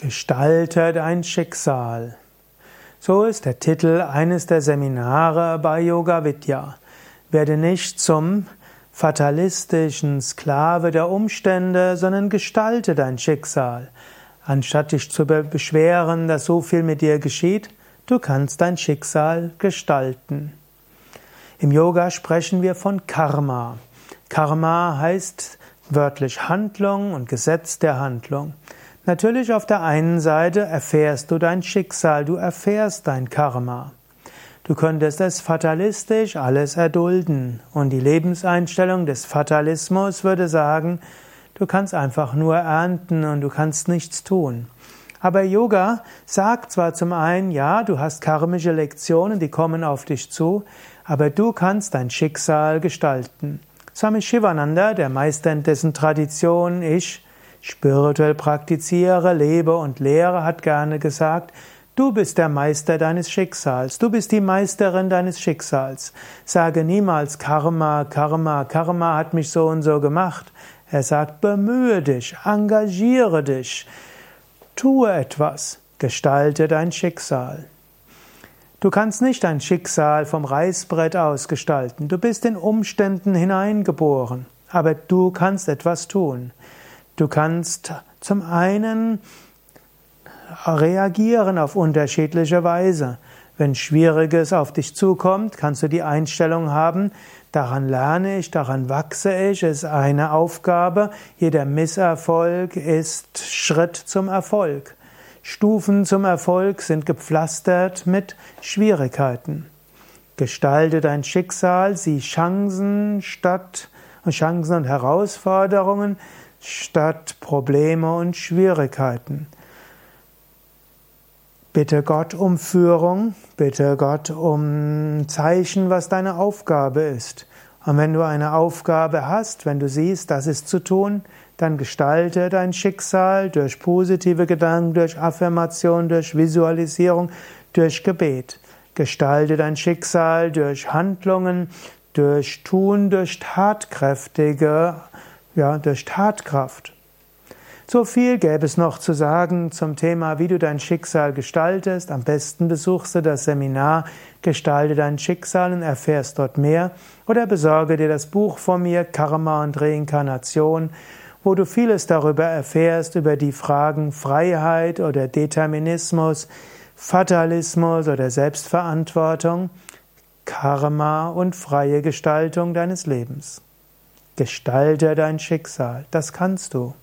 Gestalte dein Schicksal. So ist der Titel eines der Seminare bei Yoga Vidya. Werde nicht zum fatalistischen Sklave der Umstände, sondern gestalte dein Schicksal. Anstatt dich zu beschweren, dass so viel mit dir geschieht, du kannst dein Schicksal gestalten. Im Yoga sprechen wir von Karma. Karma heißt wörtlich Handlung und Gesetz der Handlung. Natürlich auf der einen Seite erfährst du dein Schicksal, du erfährst dein Karma. Du könntest es fatalistisch alles erdulden und die Lebenseinstellung des Fatalismus würde sagen, du kannst einfach nur ernten und du kannst nichts tun. Aber Yoga sagt zwar zum einen, ja, du hast karmische Lektionen, die kommen auf dich zu, aber du kannst dein Schicksal gestalten. Swami Shivananda, der Meister in dessen Tradition ich spirituell praktiziere, lebe und lehre, hat gerne gesagt, du bist der Meister deines Schicksals, du bist die Meisterin deines Schicksals. Sage niemals Karma, Karma, Karma hat mich so und so gemacht. Er sagt, bemühe dich, engagiere dich, tue etwas, gestalte dein Schicksal. Du kannst nicht dein Schicksal vom Reißbrett aus gestalten. Du bist in Umständen hineingeboren, aber du kannst etwas tun. Du kannst zum einen reagieren auf unterschiedliche Weise. Wenn Schwieriges auf dich zukommt, kannst du die Einstellung haben, daran lerne ich, daran wachse ich, ist eine Aufgabe. Jeder Misserfolg ist Schritt zum Erfolg. Stufen zum Erfolg sind gepflastert mit Schwierigkeiten. Gestalte dein Schicksal, sieh Chancen statt Chancen und Herausforderungen statt Probleme und Schwierigkeiten. Bitte Gott um Führung, bitte Gott um Zeichen, was deine Aufgabe ist. Und wenn du eine Aufgabe hast, wenn du siehst, das ist zu tun, dann gestalte dein Schicksal durch positive Gedanken, durch Affirmation, durch Visualisierung, durch Gebet. Gestalte dein Schicksal durch Handlungen, durch Tun, durch tatkräftige ja, durch Tatkraft. So viel gäbe es noch zu sagen zum Thema, wie du dein Schicksal gestaltest. Am besten besuchst du das Seminar Gestalte dein Schicksal und erfährst dort mehr oder besorge dir das Buch von mir Karma und Reinkarnation, wo du vieles darüber erfährst, über die Fragen Freiheit oder Determinismus, Fatalismus oder Selbstverantwortung, Karma und freie Gestaltung deines Lebens. Gestalte dein Schicksal, das kannst du.